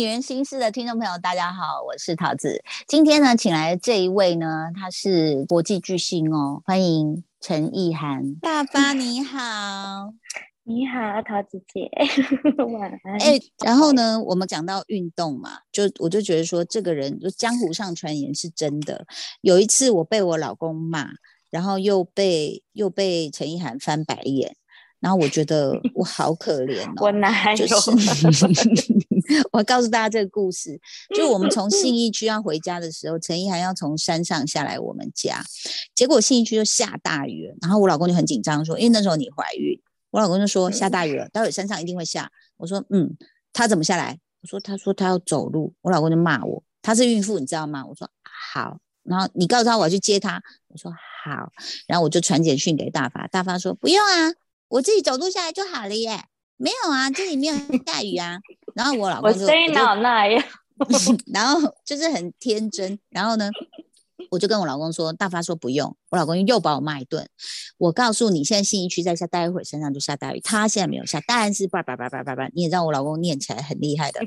女人心事的听众朋友，大家好，我是桃子。今天呢，请来这一位呢，他是国际巨星哦，欢迎陈意涵大发，你好，你好，桃子姐，晚安。哎，然后呢，我们讲到运动嘛，就我就觉得说，这个人就江湖上传言是真的。有一次我被我老公骂，然后又被又被陈意涵翻白眼。然后我觉得我好可怜哦，我哪有？我告诉大家这个故事，就我们从信义区要回家的时候，陈意涵要从山上下来我们家，结果信义区就下大雨了，然后我老公就很紧张说，因为那时候你怀孕，我老公就说下大雨了，待会山上一定会下。我说嗯，他怎么下来？我说他说他要走路，我老公就骂我，他是孕妇你知道吗？我说好，然后你告诉他我要去接他，我说好，然后我就传简讯给大发，大发说不用啊。我自己走路下来就好了耶，没有啊，这里没有下雨啊。然后我老公就，我声音哪那样？然后就是很天真。然后呢，我就跟我老公说，大发说不用。我老公又把我骂一顿。我告诉你，现在信义区在下，待会身上就下大雨。他现在没有下，当然是叭叭叭叭叭叭。你也知道我老公念起来很厉害的。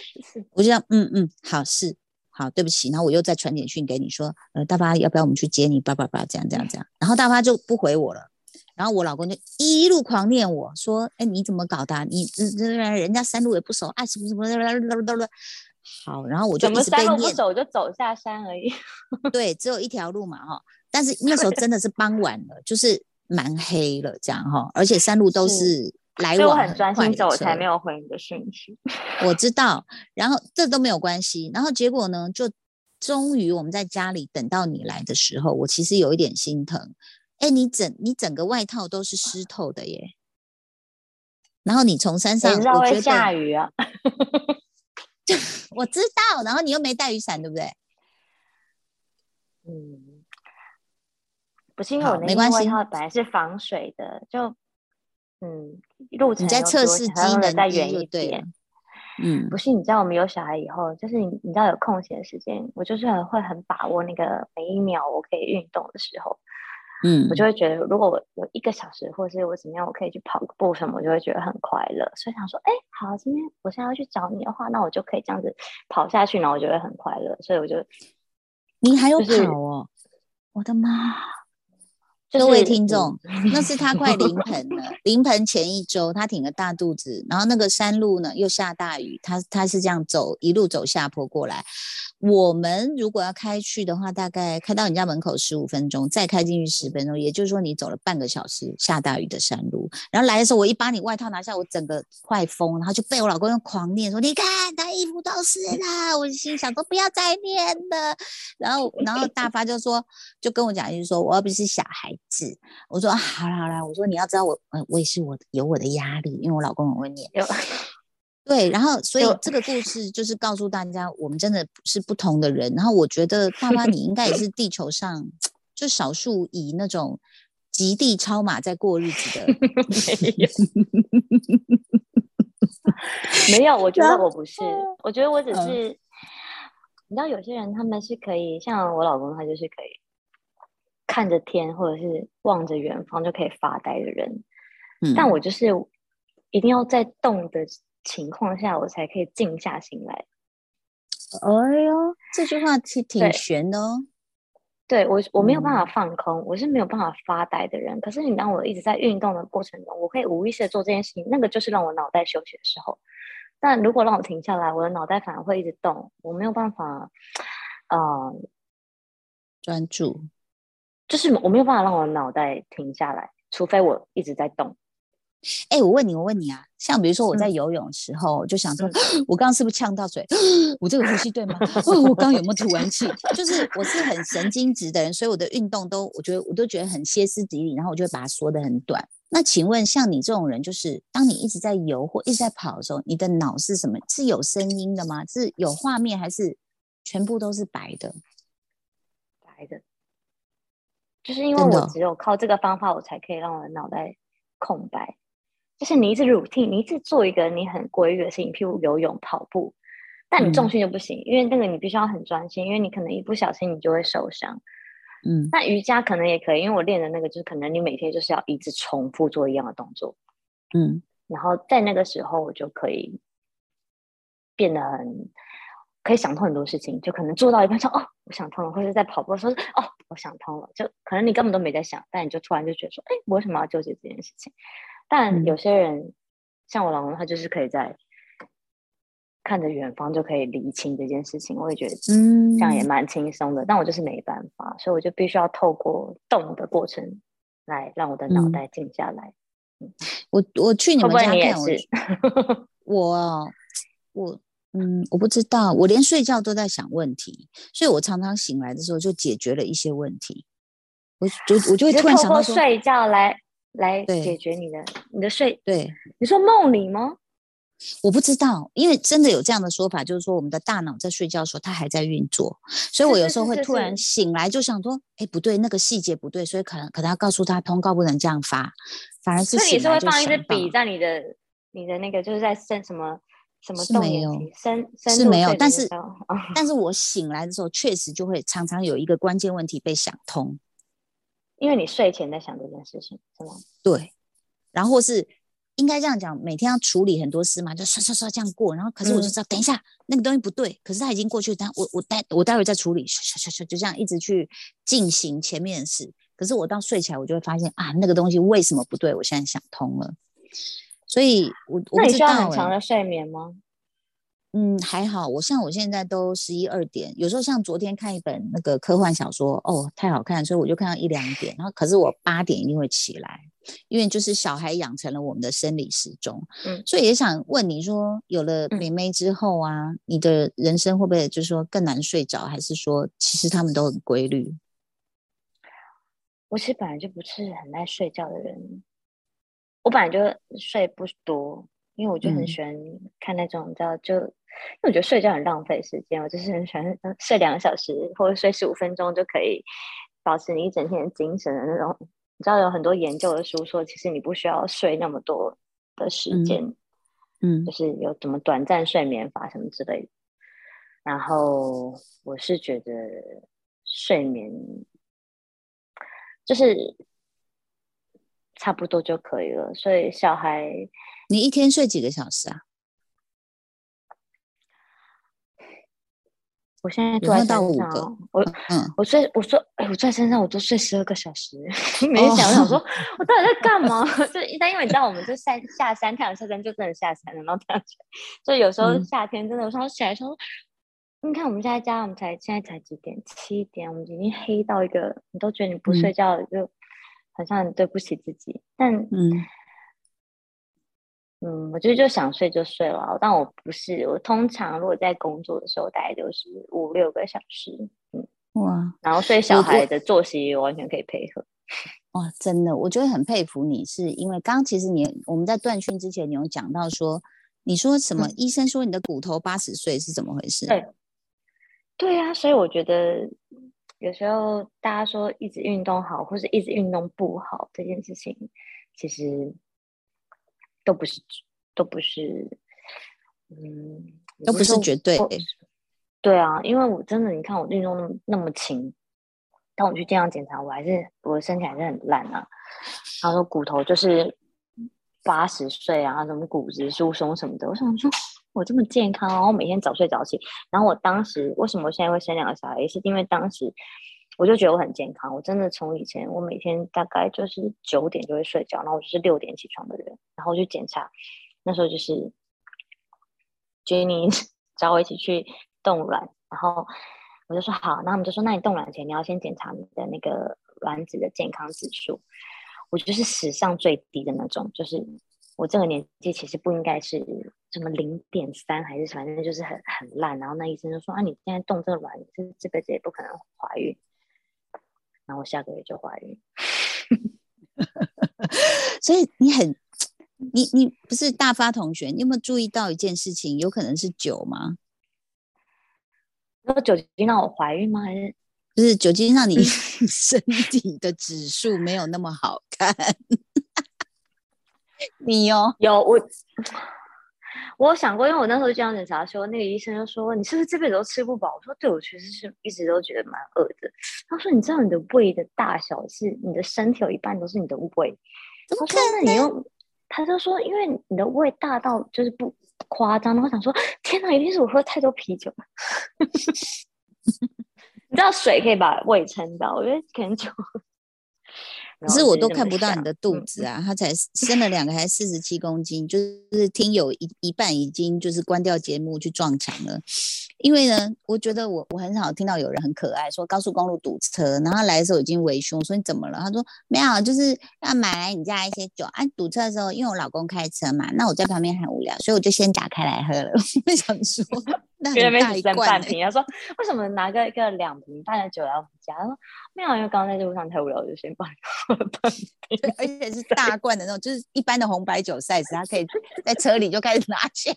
我就讲，嗯嗯，好是好，对不起。然后我又再传简讯给你说，呃，大发要不要我们去接你？叭叭叭，这样这样这样。然后大发就不回我了。然后我老公就一路狂念我说：“哎，你怎么搞的？你这这人家山路也不熟，哎什么什么好，然后我就一直被念。不走就走下山而已。对，只有一条路嘛哈。但是那时候真的是傍晚了，就是蛮黑了这样哈。而且山路都是来往很专心走，才没有回你的讯息。我知道，然后这都没有关系。然后结果呢，就终于我们在家里等到你来的时候，我其实有一点心疼。哎，你整你整个外套都是湿透的耶，然后你从山上，我觉得下雨啊，我知道，然后你又没带雨伞，对不对？嗯，不是因为我那件外套本来是防水的，就嗯，路程你在测试机能再远一点，嗯，不是，你知道我们有小孩以后，就是你你知道有空闲的时间，我就是很会很把握那个每一秒我可以运动的时候。嗯，我就会觉得，如果我有一个小时，或者是我怎么样，我可以去跑个步什么，我就会觉得很快乐。所以想说，哎，好，今天我现在要去找你的话，那我就可以这样子跑下去，然后我就会很快乐。所以我就，你还有跑哦，我的妈！各位听众，那是他快临盆了。临盆前一周，他挺个大肚子，然后那个山路呢又下大雨，他他是这样走，一路走下坡过来。我们如果要开去的话，大概开到你家门口十五分钟，再开进去十分钟，也就是说你走了半个小时下大雨的山路。然后来的时候，我一把你外套拿下，我整个快疯，然后就被我老公用狂念说：“你看他衣服都湿了。”我心想说：“不要再念了。”然后，然后大发就说，就跟我讲一句说：“我又不是小孩子。”我说：“好啦好啦。”我说：“你要知道我，呃，我也是我有我的压力，因为我老公很会念。”对，然后所以这个故事就是告诉大家，我们真的是不同的人。然后我觉得爸妈，你应该也是地球上就少数以那种极地超马在过日子的。没有，我觉得我不是，我觉得我只是，你知道，有些人他们是可以，像我老公，他就是可以看着天或者是望着远方就可以发呆的人。嗯，但我就是一定要在动的。情况下，我才可以静下心来。哎呦，这句话挺挺悬的哦。对我，我没有办法放空，我是没有办法发呆的人。可是你当我一直在运动的过程中，我可以无意识的做这件事情，那个就是让我脑袋休息的时候。但如果让我停下来，我的脑袋反而会一直动，我没有办法，呃，专注，就是我没有办法让我的脑袋停下来，除非我一直在动。哎，我问你，我问你啊，像比如说我在游泳的时候，就想说，我刚刚是不是呛到水？我这个呼吸对吗？我刚刚有没有吐完气？就是我是很神经质的人，所以我的运动都，我觉得我都觉得很歇斯底里，然后我就会把它缩的很短。那请问，像你这种人，就是当你一直在游或一直在跑的时候，你的脑是什么？是有声音的吗？是有画面，还是全部都是白的？白的，就是因为我只有靠这个方法，我才可以让我的脑袋空白。就是你一直 routine，你一直做一个你很规律的事情，譬如游泳、跑步，但你重训就不行，因为那个你必须要很专心，因为你可能一不小心你就会受伤。嗯，那瑜伽可能也可以，因为我练的那个就是可能你每天就是要一直重复做一样的动作。嗯，然后在那个时候我就可以变得很可以想通很多事情，就可能做到一半说哦，我想通了，或者在跑步的时候哦，我想通了，就可能你根本都没在想，但你就突然就觉得说，哎，我为什么要纠结这件事情？但有些人像我老公，他就是可以在。看着远方就可以理清这件事情，我也觉得嗯，这样也蛮轻松的。但我就是没办法，所以我就必须要透过动的过程来让我的脑袋静下来。我我去你们家看，我我我嗯，我不知道，我连睡觉都在想问题，所以我常常醒来的时候就解决了一些问题。我就我就会突然想到睡觉来来解决你的你的睡。对，你说梦里吗？我不知道，因为真的有这样的说法，就是说我们的大脑在睡觉的时候，它还在运作，所以我有时候会突然醒来，就想说，哎，不对，那个细节不对，所以可能可能要告诉他通告不能这样发，反而是所以你是会放一支笔在你的你的那个，就是在深什么什么没有深是没有，但是但是我醒来的时候，确实就会常常有一个关键问题被想通，因为你睡前在想这件事情，是吗？对，然后是。应该这样讲，每天要处理很多事嘛，就刷刷刷这样过。然后，可是我就知道，等一下那个东西不对，可是它已经过去，但我我待我待会再处理，刷刷刷刷，就这样一直去进行前面的事。可是我到睡起来，我就会发现啊，那个东西为什么不对？我现在想通了。所以，我我不知道很长的睡眠吗？嗯，还好。我像我现在都十一二点，有时候像昨天看一本那个科幻小说，哦，太好看，所以我就看到一两点。然后，可是我八点一定会起来，因为就是小孩养成了我们的生理时钟。嗯，所以也想问你说，有了妹妹之后啊，你的人生会不会就是说更难睡着，还是说其实他们都很规律？我其实本来就不是很爱睡觉的人，我本来就睡不多。因为我就很喜欢看那种，你知道，就因为我觉得睡觉很浪费时间，我就是很喜欢睡两个小时或者睡十五分钟就可以保持你一整天的精神的那种。你知道有很多研究的书说，其实你不需要睡那么多的时间，嗯，就是有什么短暂睡眠法什么之类的。然后我是觉得睡眠就是。差不多就可以了，所以小孩，你一天睡几个小时啊？我现在坐在到五个，我嗯，我睡，我说，哎，我坐在身上，我都睡十二个小时。没想，我想说，我到底在干嘛？就一旦因为你知道，我们就下下山，太阳下山就真的下山了，然后太阳所以有时候夏天真的，我说起来说，你看我们现在家，我们才现在才几点？七点，我们已经黑到一个，你都觉得你不睡觉就。好像很对不起自己，但嗯嗯，我觉得就想睡就睡了，但我不是，我通常如果在工作的时候，大概就是五六个小时，嗯哇，然后睡小孩的作息完全可以配合，哇，真的，我觉得很佩服你，是因为刚刚其实你我们在断讯之前，你有讲到说，你说什么？医生说你的骨头八十岁是怎么回事？对，对呀，所以我觉得。有时候大家说一直运动好，或是一直运动不好这件事情，其实都不是，都不是，嗯，都不是绝对。对啊，因为我真的，你看我运动那么那么勤，但我去健康检查，我还是我的身体还是很烂啊。他说骨头就是八十岁啊，什么骨质疏松什么的。我想说，我这么健康，然后每天早睡早起，然后我当时为什么现在会生两个小孩，也是因为当时。我就觉得我很健康，我真的从以前我每天大概就是九点就会睡觉，然后我就是六点起床的人，然后去检查，那时候就是 Jenny 找我一起去冻卵，然后我就说好，那我们就说那你冻卵前你要先检查你的那个卵子的健康指数，我就是史上最低的那种，就是我这个年纪其实不应该是什么零点三还是反正就是很很烂，然后那医生就说啊你现在动这个卵，这这辈子也不可能怀孕。然后下个月就怀孕，所以你很，你你不是大发同学，你有没有注意到一件事情？有可能是酒吗？那酒精让我怀孕吗？还是不是酒精让你 身体的指数没有那么好看？你哦，有我。我有想过，因为我那时候健康检查说，那个医生就说：“你是不是这辈子都吃不饱？”我说：“对，我其实是一直都觉得蛮饿的。”他说：“你知道你的胃的大小是你的身体有一半都是你的胃。”他说：“那你又……他就说，因为你的胃大到就是不夸张。然后想说，天哪，一定是我喝太多啤酒了。你知道水可以把胃撑到，我觉得可能酒。可是我都看不到你的肚子啊！他才生了两个，还四十七公斤，就是听友一一半已经就是关掉节目去撞墙了。因为呢，我觉得我我很少听到有人很可爱说高速公路堵车，然后来的时候已经为凶，说你怎么了？他说没有，就是要买来你家一些酒啊。堵车的时候，因为我老公开车嘛，那我在旁边很无聊，所以我就先打开来喝了。我想说。别人没只剩半瓶，他说：“为什么拿个一个两瓶半的酒来回家？”他说：“没有，因为刚刚在路上太无聊，我就先帮你喝半瓶，而且是大罐的那种，就是一般的红白酒 size，他可以在车里就开始拿起来。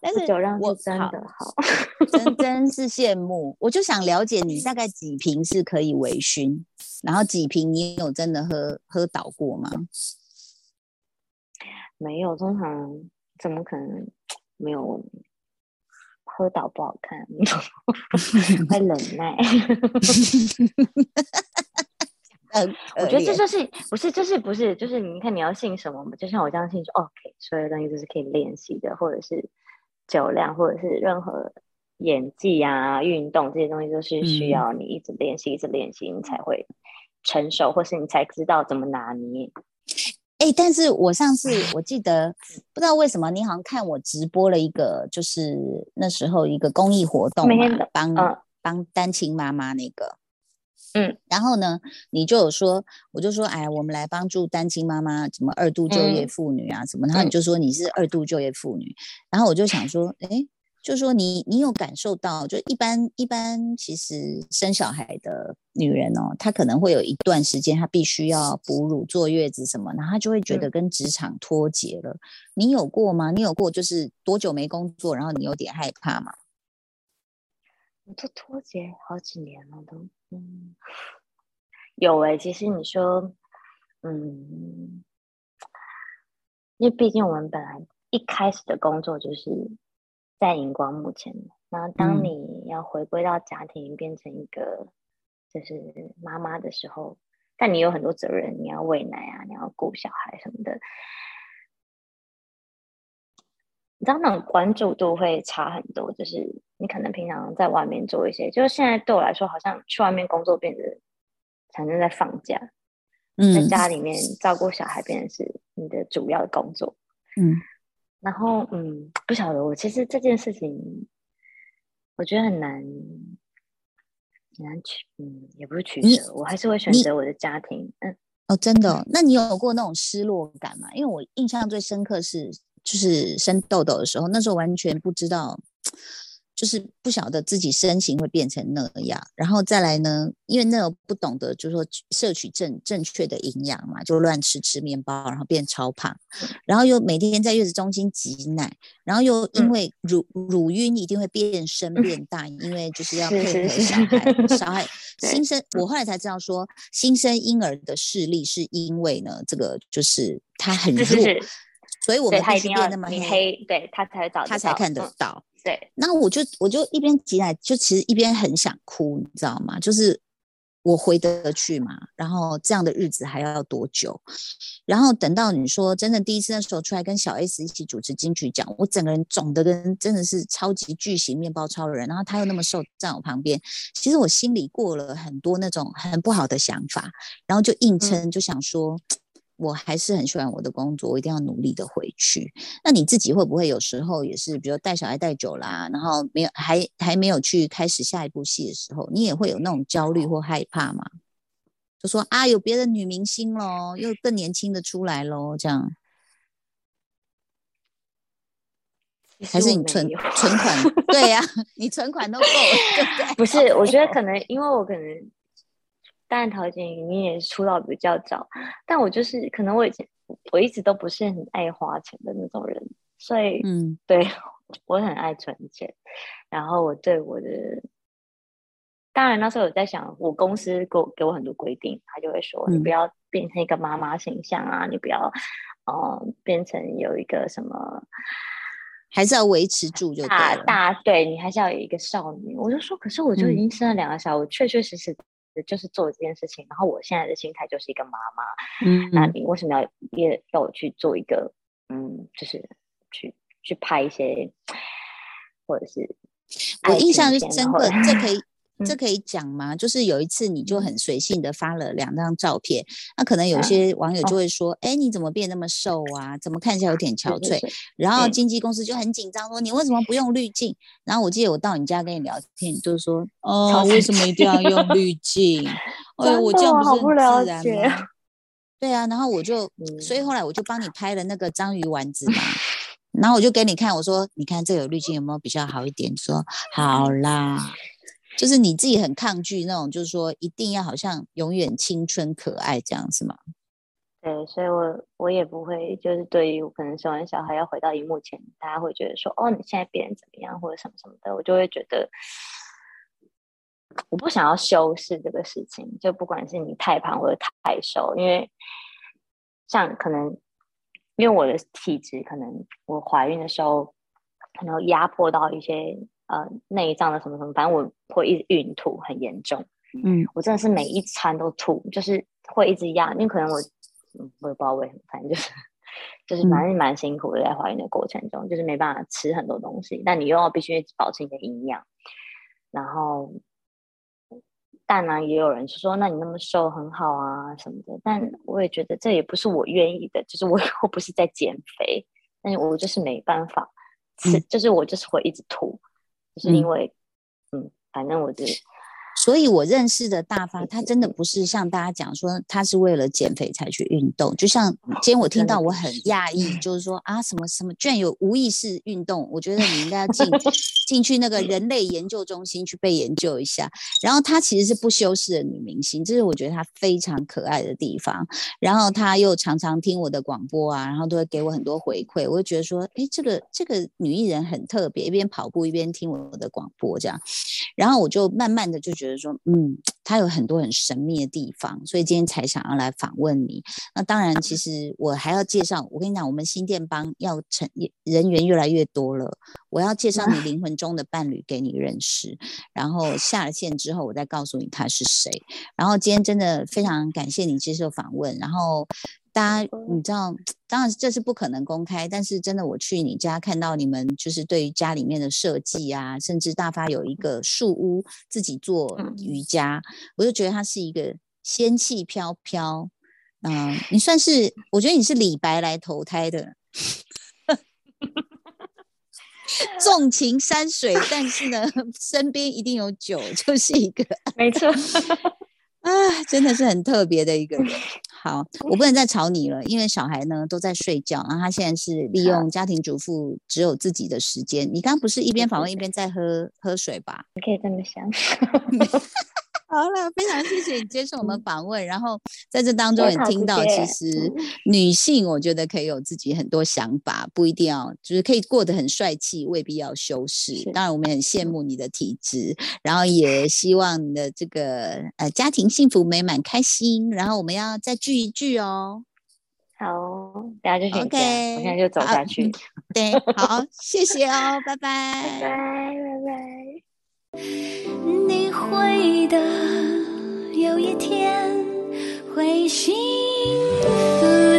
但是酒量是真的好，真 真是羡慕。我就想了解你大概几瓶是可以微醺，然后几瓶你有真的喝喝倒过吗？没有，通常怎么可能没有？”喝倒不好看，会忍耐。我觉得这就是不是，就是不是，就是你看你要信什么嘛？就像我这样信说，OK，所有东西都是可以练习的，或者是酒量，或者是任何演技啊、运动这些东西，都是需要你一直练习、一直练习，你才会成熟，或是你才知道怎么拿捏。哎，但是我上次我记得不知道为什么，你好像看我直播了一个，就是那时候一个公益活动嘛，帮帮单亲妈妈那个，嗯，然后呢，你就有说，我就说，哎，我们来帮助单亲妈妈，什么二度就业妇女啊，什么，然后你就说你是二度就业妇女，然后我就想说，哎。就是说，你你有感受到，就一般一般，其实生小孩的女人哦，她可能会有一段时间，她必须要哺乳、坐月子什么，然后她就会觉得跟职场脱节了。你有过吗？你有过就是多久没工作，然后你有点害怕吗？我都脱节好几年了，都嗯，有哎。其实你说，嗯，因为毕竟我们本来一开始的工作就是。在荧光幕前，然后当你要回归到家庭，变成一个就是妈妈的时候，但你有很多责任，你要喂奶啊，你要顾小孩什么的，你知道那种关注度会差很多。就是你可能平常在外面做一些，就是现在对我来说，好像去外面工作变得反正在放假，在家里面照顾小孩变成是你的主要的工作，嗯。然后，嗯，不晓得我其实这件事情，我觉得很难，很难取，嗯，也不是取舍，我还是会选择我的家庭，嗯，哦，真的，那你有过那种失落感吗？因为我印象最深刻是，就是生痘痘的时候，那时候完全不知道。就是不晓得自己身形会变成那样，然后再来呢，因为那个不懂得，就是说摄取正正确的营养嘛，就乱吃吃面包，然后变超胖，然后又每天在月子中心挤奶，然后又因为乳。乳晕一定会变深变大，因为。就是要配合小孩，小孩 新生，我后来才知道说新生婴儿的视力是因为呢，这个就是他很弱，所以我们必须变那么黑，对他才找他才看得到。对，那我就我就一边挤奶，就其实一边很想哭，你知道吗？就是我回得去嘛，然后这样的日子还要多久？然后等到你说真的第一次那时候出来跟小 S 一起主持金曲奖，我整个人肿的跟真的是超级巨型面包超人，然后他又那么瘦，在我旁边，其实我心里过了很多那种很不好的想法，然后就硬撑，就想说。我还是很喜欢我的工作，我一定要努力的回去。那你自己会不会有时候也是，比如带小孩带久啦，然后没有还还没有去开始下一部戏的时候，你也会有那种焦虑或害怕吗？就说啊，有别的女明星喽，又更年轻的出来喽，这样，还是你存存款？对呀，你存款都够了，对不对？不是，我觉得可能因为我可能。当然，陶晶莹你也出道比较早，但我就是可能我以前我一直都不是很爱花钱的那种人，所以嗯，对 我很爱存钱。然后我对我的，当然那时候我在想，我公司给我给我很多规定，他就会说你不要变成一个妈妈形象啊，你不要呃变成有一个什么，还是要维持住就大大对你还是要有一个少女。我就说，可是我就已经生了两个小孩，我确确实实。就是做这件事情，然后我现在的心态就是一个妈妈，嗯，那你为什么要也要我去做一个，嗯，就是去去拍一些，或者是我印象是深刻，这可以。这可以讲吗？就是有一次你就很随性的发了两张照片，那可能有些网友就会说：“哎，你怎么变那么瘦啊？怎么看起来有点憔悴？”然后经纪公司就很紧张说：“你为什么不用滤镜？”然后我记得我到你家跟你聊天，就是说：“哦，为什么一定要用滤 镜？哎，我这样不是很自然吗？” 对啊，然后我就，所以后来我就帮你拍了那个章鱼丸子嘛，然后我就给你看，我说：“你看这有滤镜有没有比较好一点？”说：“好啦。”就是你自己很抗拒那种，就是说一定要好像永远青春可爱这样是吗？对，所以我我也不会，就是对于我可能生完小孩要回到荧幕前，大家会觉得说，哦，你现在变怎么样或者什么什么的，我就会觉得我不想要修饰这个事情，就不管是你太胖或者太瘦，因为像可能因为我的体质，可能我怀孕的时候可能压迫到一些。呃，内脏的什么什么，反正我会一直孕吐很严重。嗯，我真的是每一餐都吐，就是会一直压，因为可能我，我也不知道为什么，反正就是就是蛮蛮辛苦的，在怀孕的过程中，就是没办法吃很多东西，但你又要必须保持你的营养。然后，但呢，也有人说，那你那么瘦很好啊什么的，但我也觉得这也不是我愿意的，就是我 又不是在减肥，但是我就是没办法吃，就是我就是会一直吐。是因为，嗯，反正我就。所以，我认识的大发，他真的不是像大家讲说，他是为了减肥才去运动。就像今天我听到，我很讶异，就是说啊，什么什么居然有无意识运动？我觉得你应该要进 进去那个人类研究中心去被研究一下。然后她其实是不修饰的女明星，这是我觉得她非常可爱的地方。然后她又常常听我的广播啊，然后都会给我很多回馈。我就觉得说，哎，这个这个女艺人很特别，一边跑步一边听我的广播这样。然后我就慢慢的就觉得。说嗯，他有很多很神秘的地方，所以今天才想要来访问你。那当然，其实我还要介绍。我跟你讲，我们新店帮要成人员越来越多了，我要介绍你灵魂中的伴侣给你认识。然后下了线之后，我再告诉你他是谁。然后今天真的非常感谢你接受访问。然后。大家，你知道，当然这是不可能公开，但是真的，我去你家看到你们就是对于家里面的设计啊，甚至大发有一个树屋自己做瑜伽，我就觉得它是一个仙气飘飘。嗯，你算是，我觉得你是李白来投胎的，纵情山水，但是呢，身边一定有酒，就是一个，没错。啊，真的是很特别的一个人。好，我不能再吵你了，因为小孩呢都在睡觉，然后他现在是利用家庭主妇只有自己的时间。你刚刚不是一边访问一边在喝喝水吧？你可以这么想。好了，非常谢谢你接受我们访问。然后在这当中也听到，其实女性我觉得可以有自己很多想法，不一定要就是可以过得很帅气，未必要修饰。当然，我们很羡慕你的体质，然后也希望你的这个呃家庭幸福美满开心。然后我们要再聚一聚哦。好，大家就 OK，我现在就走下去。对，好，谢谢哦，拜拜，拜拜，拜拜。你会的，有一天会幸福。